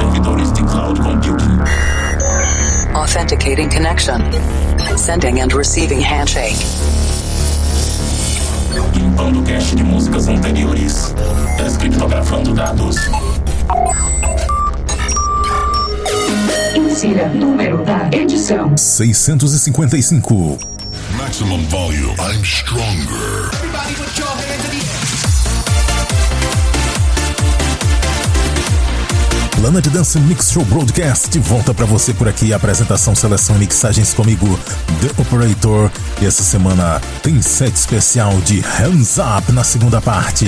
servidores de cloud computing. Authenticating connection. Sending and receiving handshake. Limpando cache de músicas anteriores. Descriptografando dados. Insira número da edição. 655. Maximum volume. I'm stronger. Planet Dance Mix Show Broadcast volta para você por aqui. Apresentação, seleção e mixagens comigo, The Operator. E essa semana tem set especial de Hands Up na segunda parte.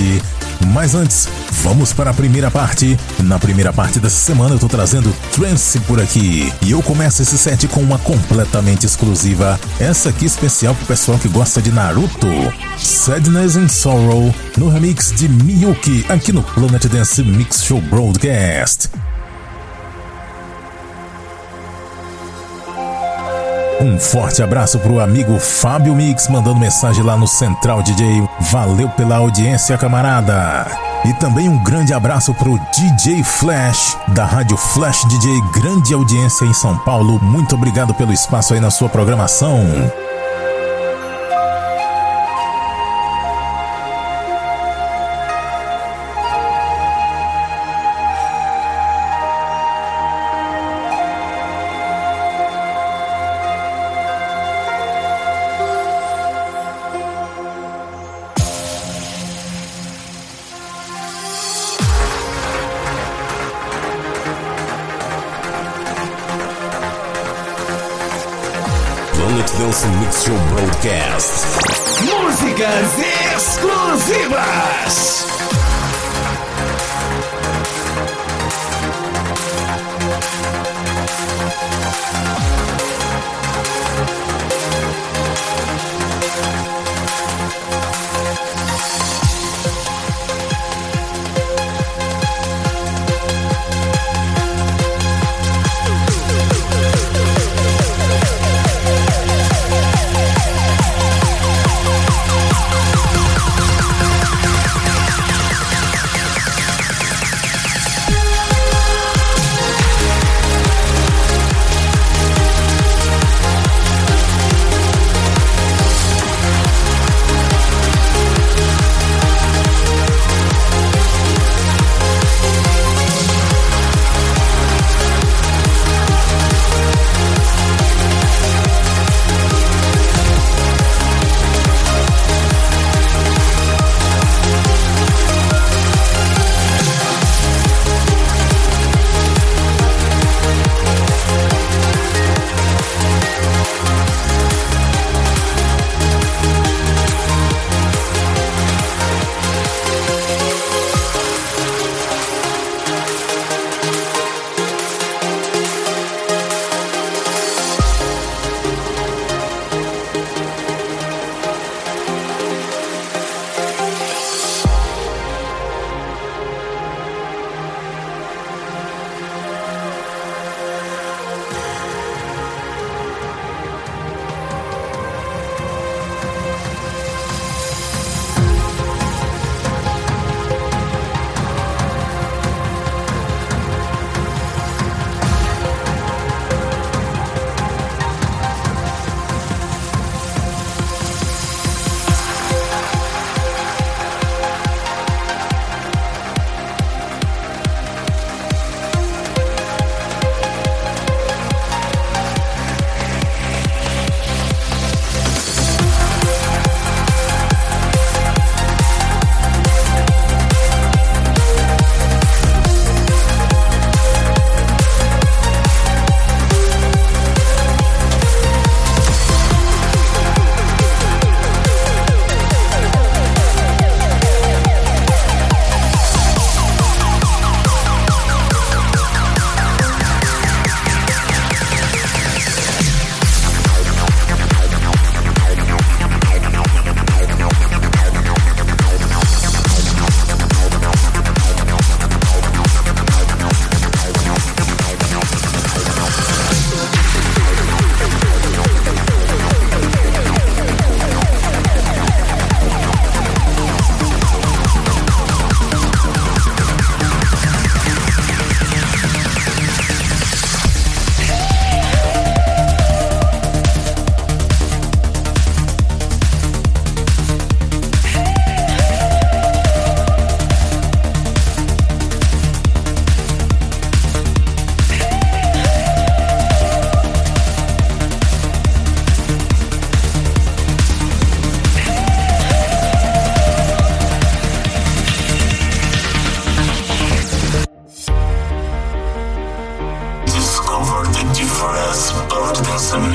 Mas antes, vamos para a primeira parte. Na primeira parte dessa semana eu tô trazendo Trance por aqui. E eu começo esse set com uma completamente exclusiva. Essa aqui especial pro pessoal que gosta de Naruto. Sadness and Sorrow no remix de Miyuki aqui no Planet Dance Mix Show Broadcast. Um forte abraço pro amigo Fábio Mix mandando mensagem lá no Central DJ. Valeu pela audiência, camarada. E também um grande abraço pro DJ Flash da Rádio Flash DJ, grande audiência em São Paulo. Muito obrigado pelo espaço aí na sua programação. Planet Dance Mix Show Broadcast. Músicas exclusivas.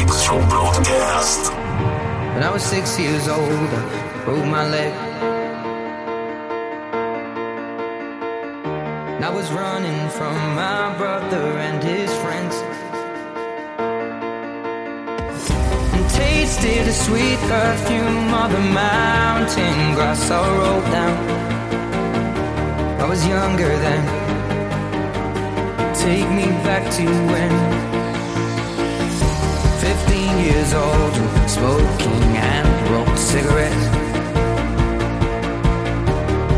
Mixshow Broadcast. When I was six years old, I broke my leg. And I was running from my brother and his friends. And tasted the sweet perfume of the mountain grass I rolled down. I was younger then. Take me back to when 15 years old, smoking and rolled cigarettes.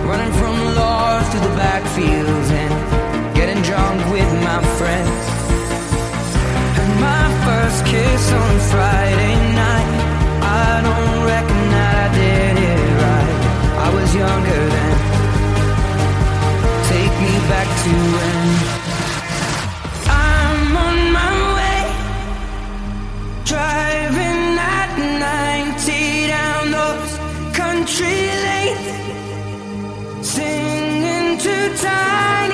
Running from the law through the backfields and getting drunk with my friends. And my first kiss on Friday night, I don't reckon that I did it right. I was younger then. Take me back to when. 在。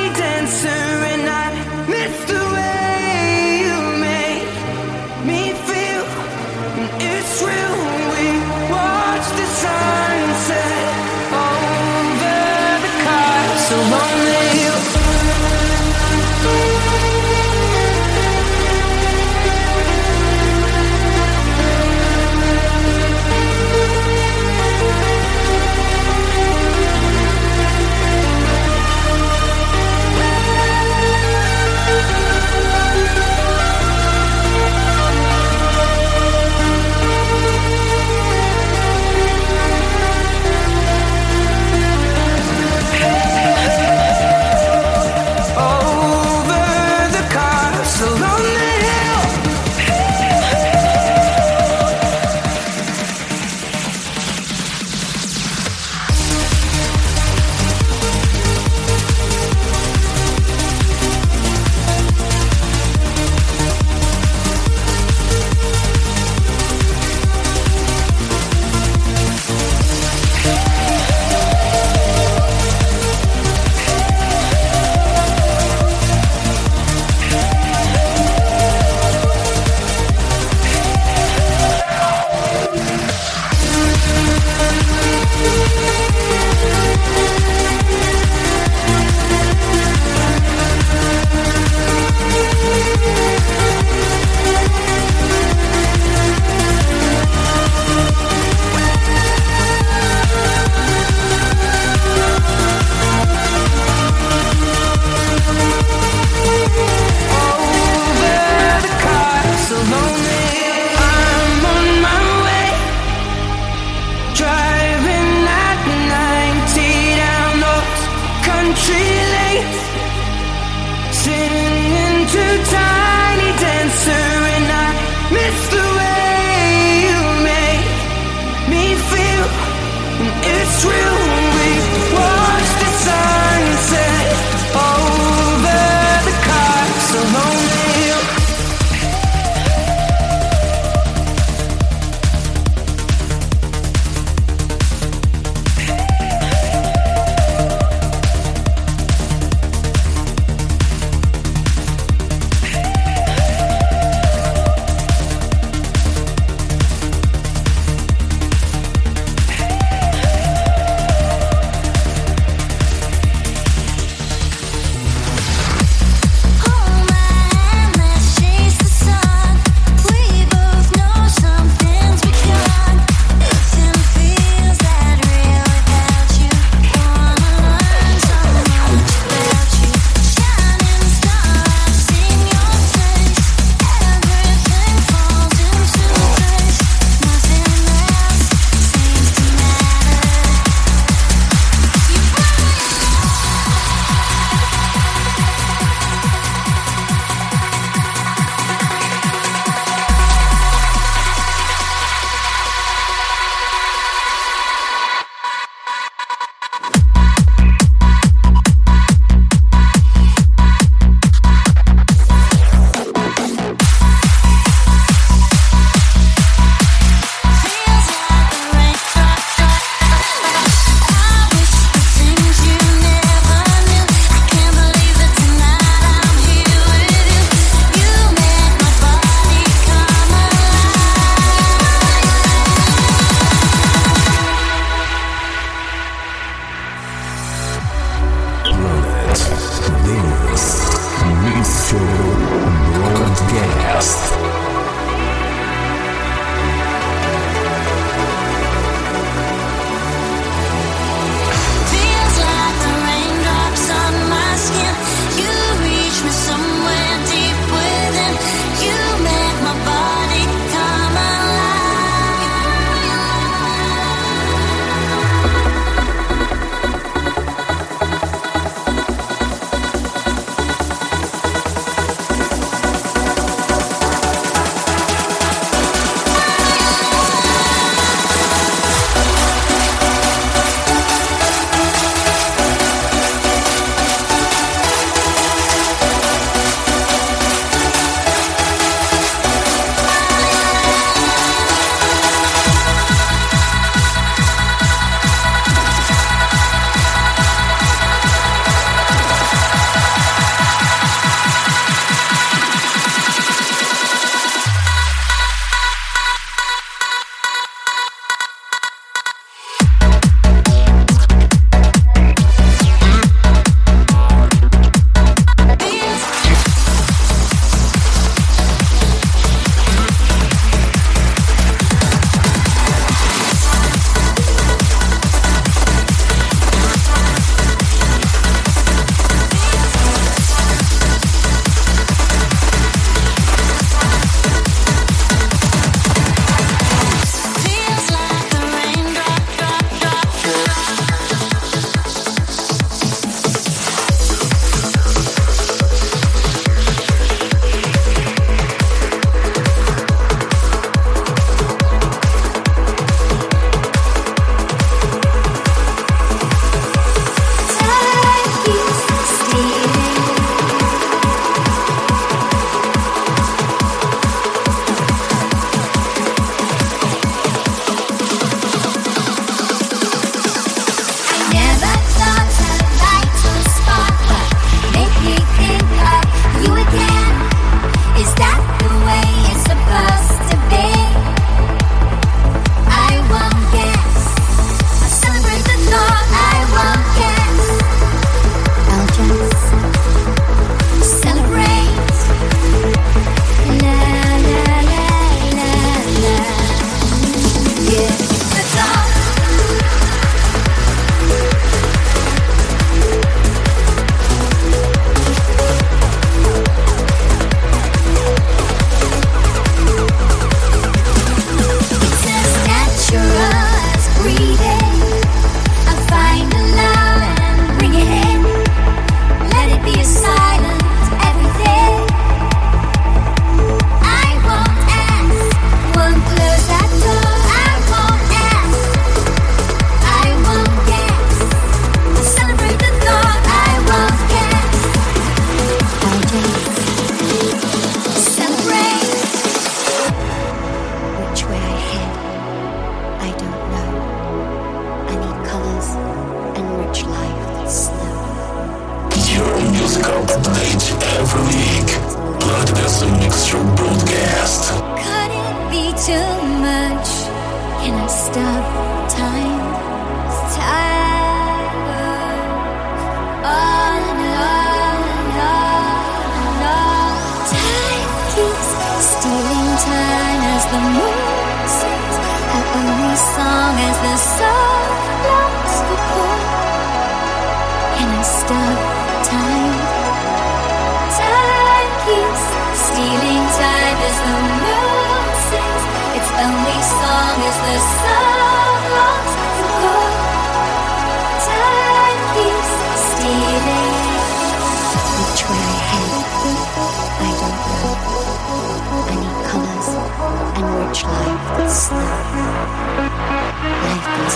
Time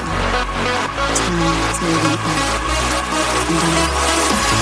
to the end.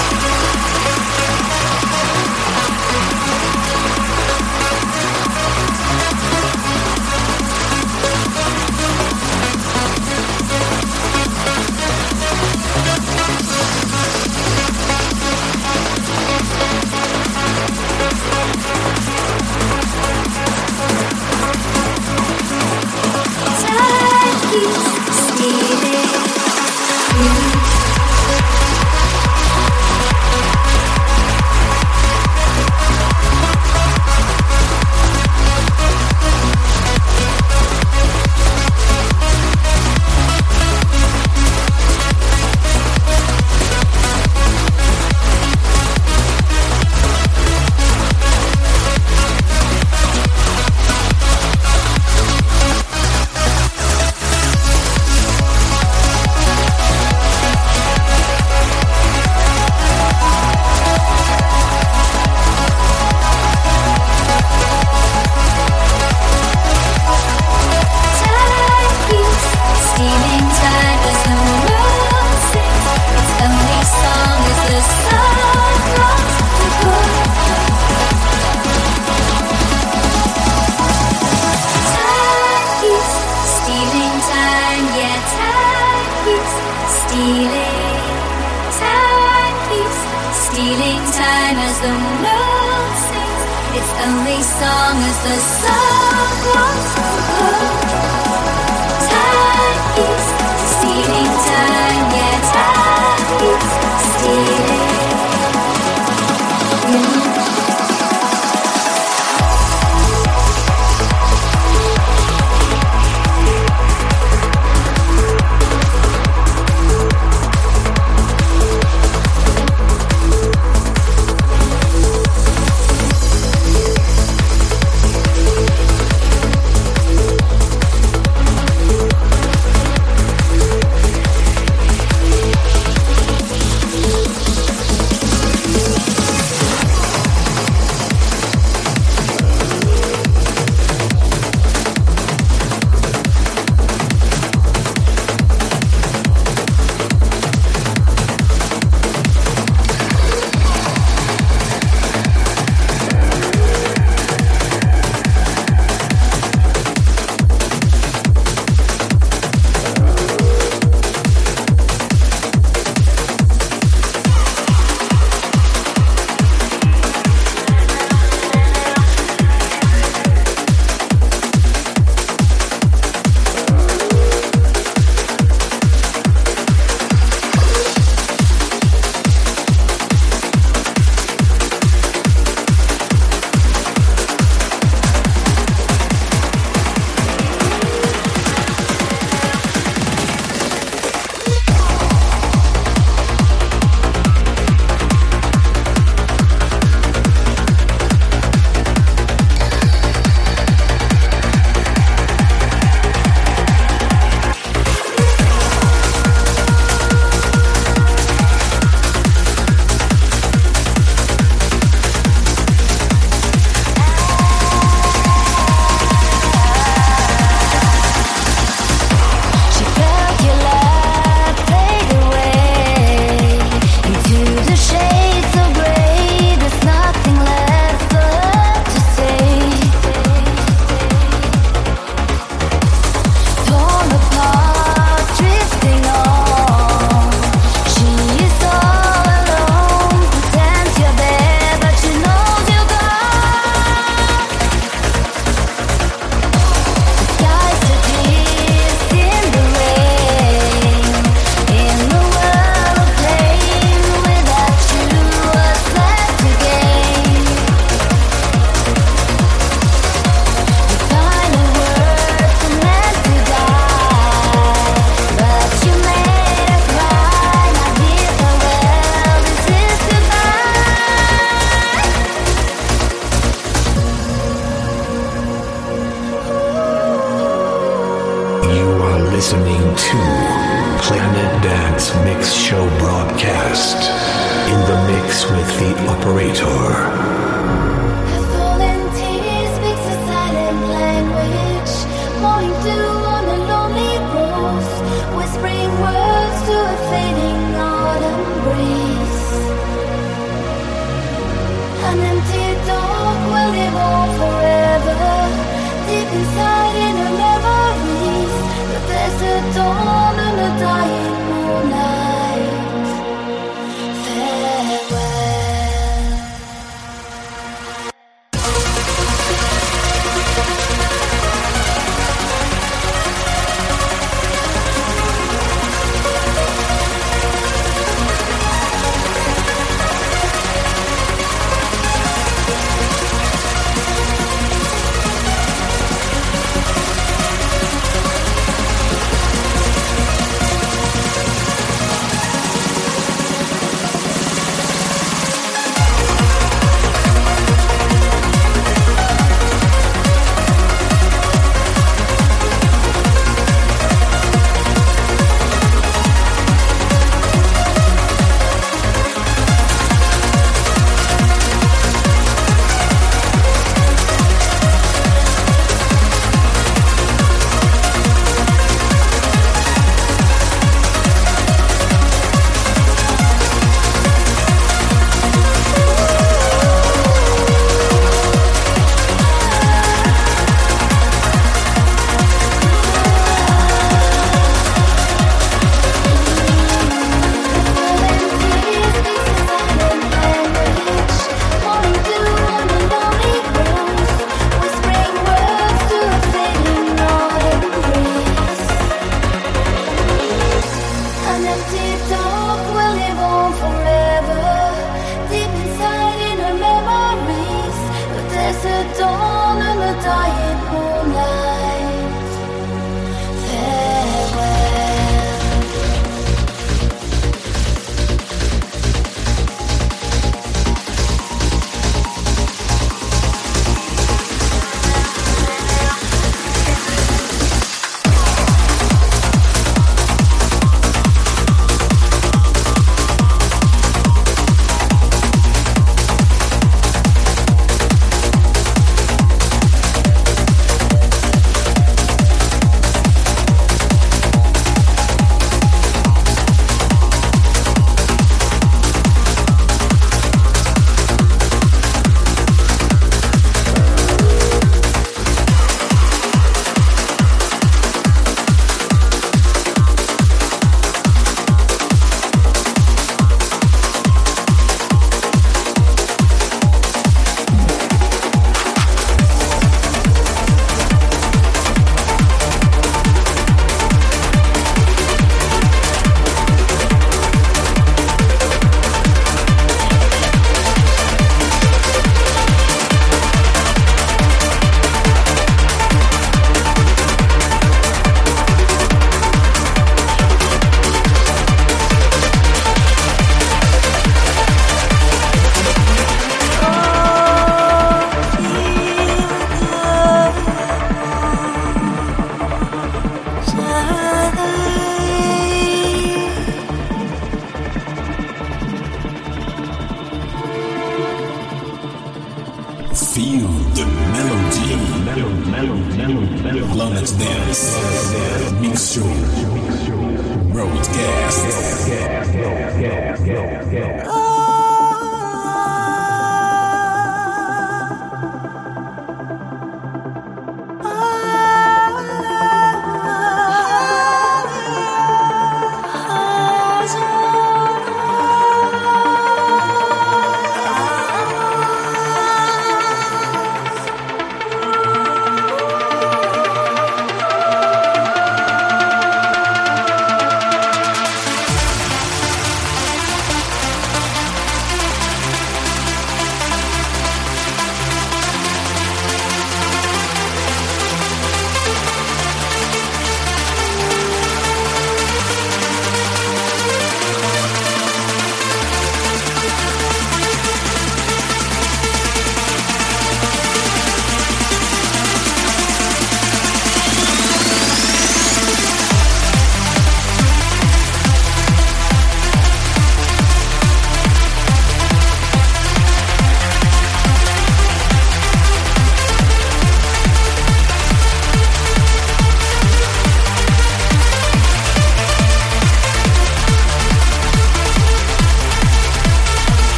And yet time keeps stealing, time keeps stealing time as the moon sings its only song as the sun. Time keeps stealing time, yeah, time keeps stealing.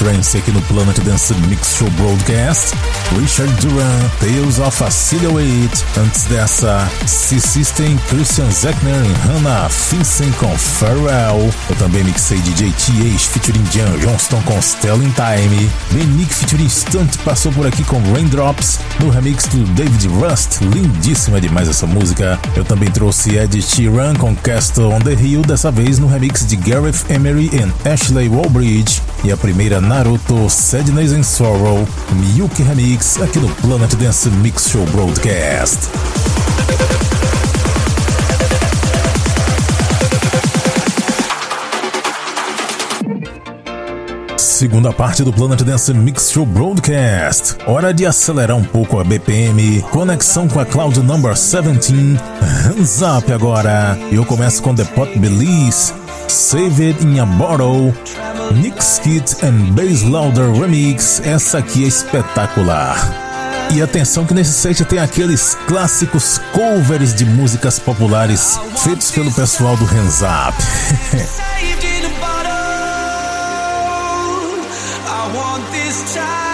Trance aqui no Planet Dance Mix Show Broadcast, Richard Duran, Tales of a Silhouette. Antes dessa, C-System, Christian Zechner e Hannah Finsen com Pharrell. Eu também mixei DJ TH featuring Jan Johnston com Stelling Time. Ben Nick featuring Stunt passou por aqui com Raindrops no remix do David Rust. Lindíssima demais essa música. Eu também trouxe Ed Sheeran com Castle on the Hill, dessa vez no remix de Gareth Emery e Ashley Walbridge. E a primeira Naruto Sadness and Sorrow Miyuki Remix aqui no Planet Dance Mix Show Broadcast. Segunda parte do Planet Dance Mix Show Broadcast. Hora de acelerar um pouco a BPM. Conexão com a Cloud Number 17. Hands up agora. Eu começo com The Pot Belize. Save It in a Bottle. Nick Skit and Bass Louder Remix. Essa aqui é espetacular. E atenção que nesse set tem aqueles clássicos covers de músicas populares feitos pelo pessoal do Hands Up. this time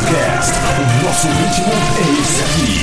O nosso ritmo é esse aqui.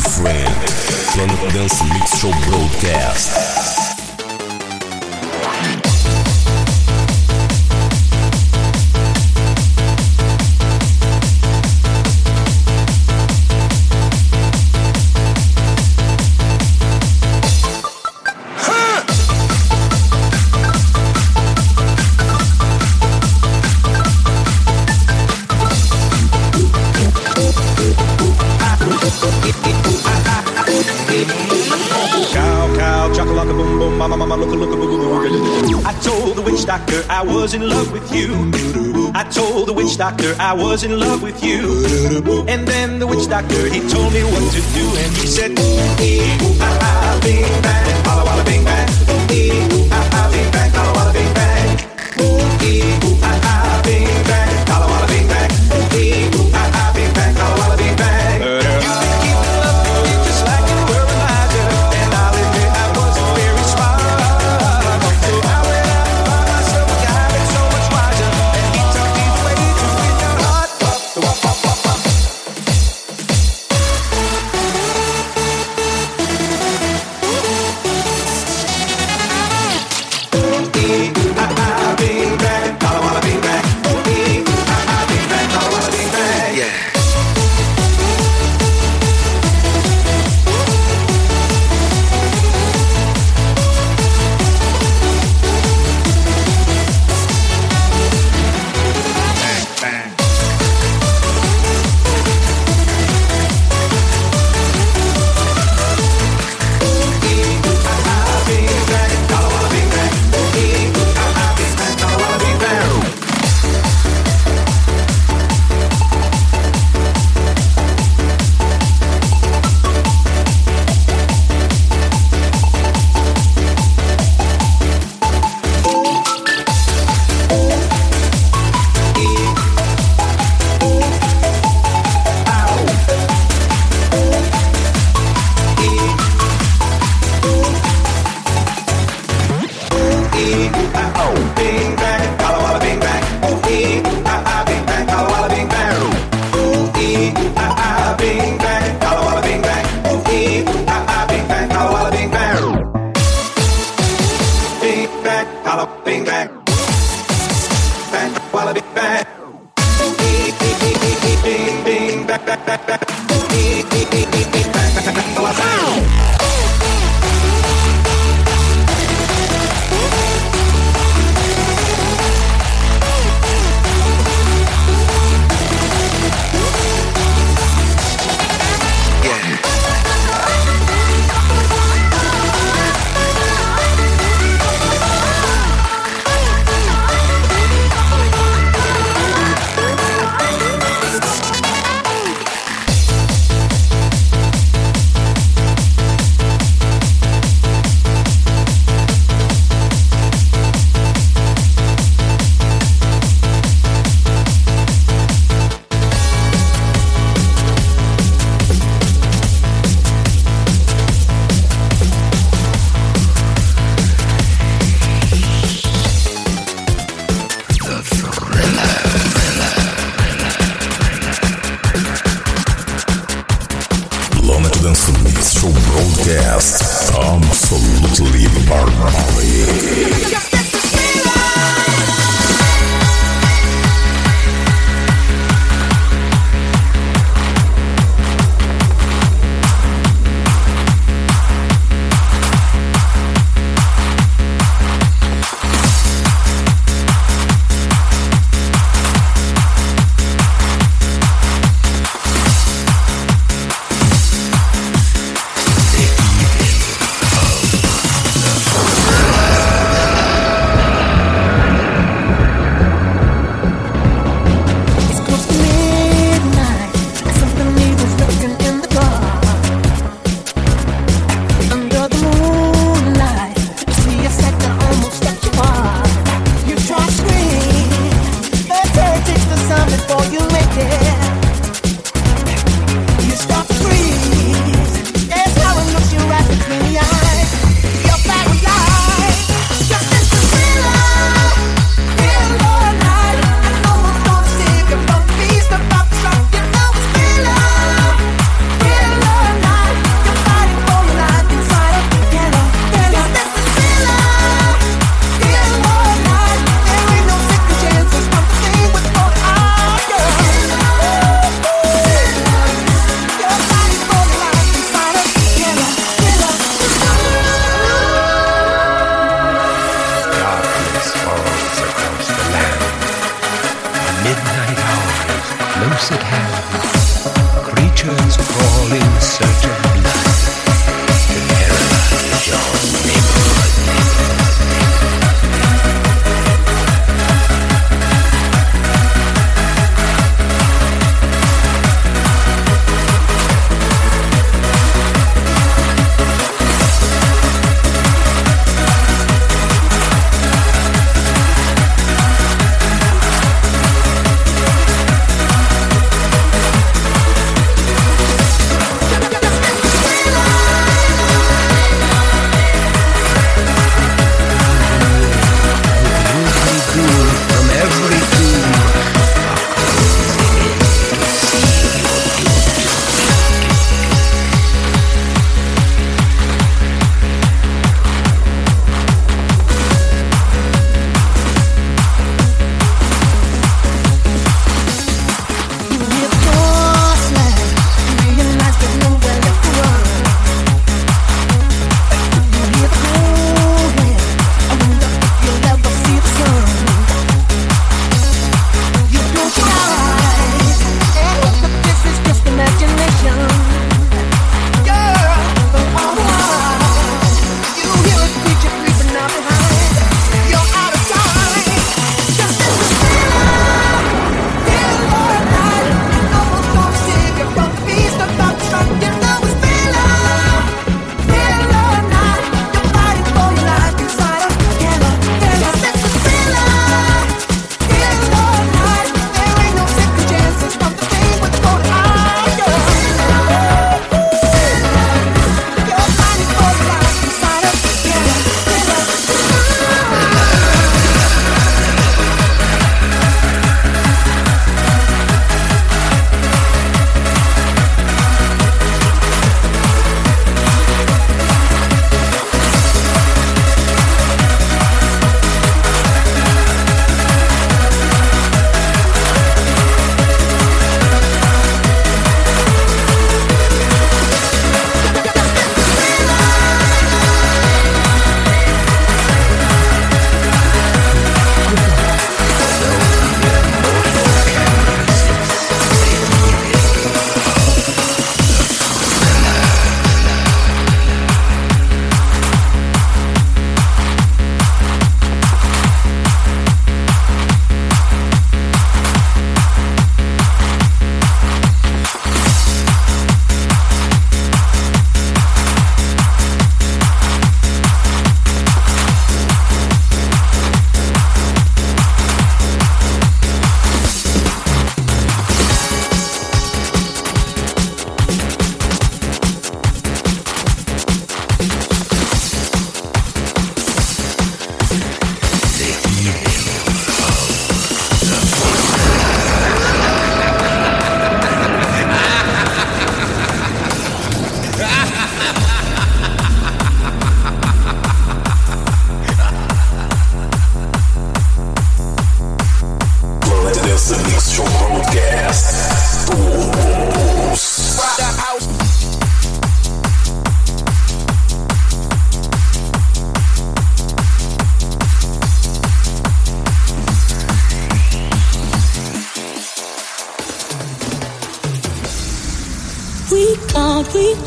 Friend, Planet Dance Mix Show Broadcast. you. I told the witch doctor I was in love with you. And then the witch doctor he told me what to do, and he said, Ooh, ah, ah,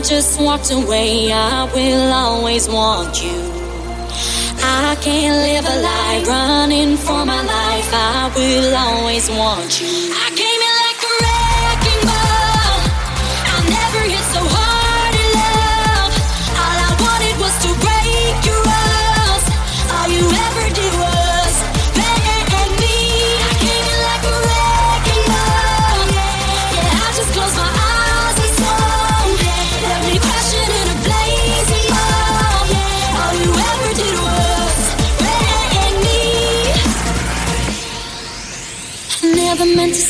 Just walked away, I will always want you. I can't live a lie running for my life, I will always want you. Meant to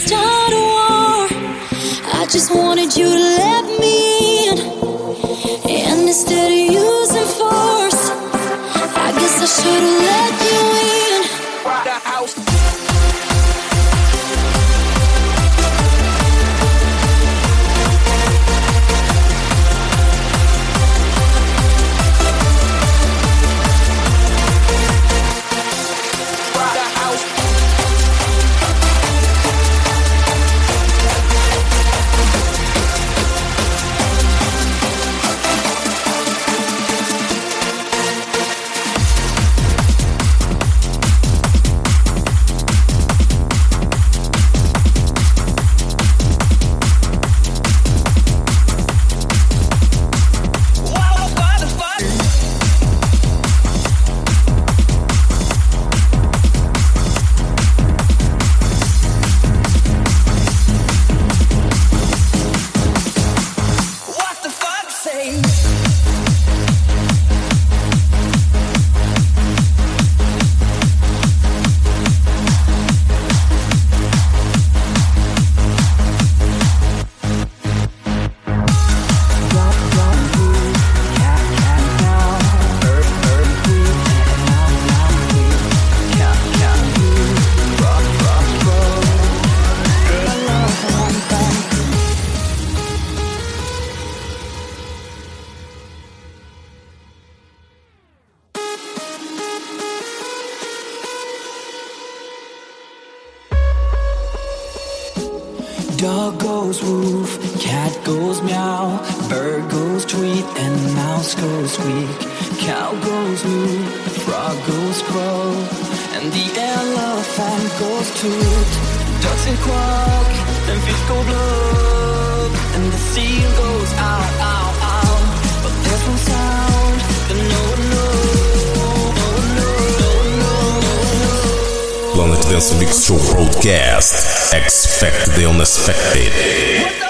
Dance Mix Show Broadcast. Expect the unexpected.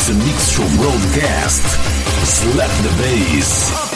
Master Mix Show broadcast. Slap the bass.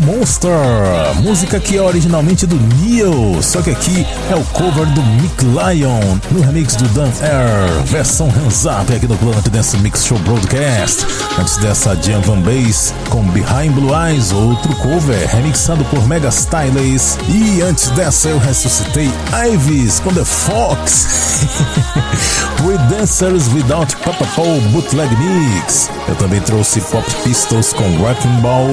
Monster, música que é originalmente do Neil, só que aqui é o cover do Mick Lyon, no remix do Dan Air, versão hands up aqui no Planet Dance Mix Show Broadcast. Antes dessa, Jan Van Bass com Behind Blue Eyes, outro cover, remixado por Mega Stylies. E antes dessa, eu ressuscitei Ives com The Fox. With Dancers Without Papa Paul Bootleg Mix. Eu também trouxe Pop Pistols com Wrecking Ball,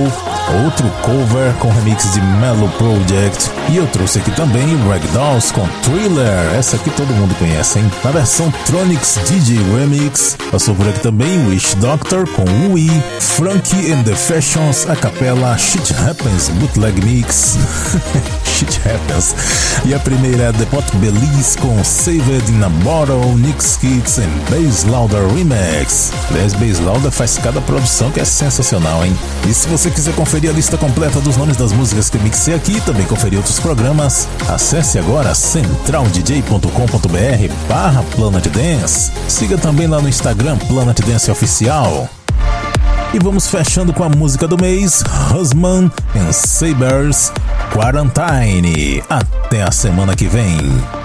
outro cover com remix de Mellow Project. E eu trouxe aqui também Ragdolls com Thriller, essa aqui todo mundo conhece, hein? Na versão Tronics DJ Remix. Passou por aqui também Wish Doctor com Wii, Frankie and the Fashions, a capela Shit Happens Bootleg Mix. Shit Happens. E a primeira é The Pot Belize com Saved in a Bottle, Nick Skits and Bass Louder Remix. Aliás, Bass Louder faz cada produção que é sensacional, hein? E se você quiser conferir a lista completa dos nomes das músicas que mixei aqui, também conferir outros programas, acesse agora centraldj.com.br barra Planet Dance. Siga também lá no Instagram Planet Dance Oficial. E vamos fechando com a música do mês, Husman and Sabers Quarantine. Até a semana que vem.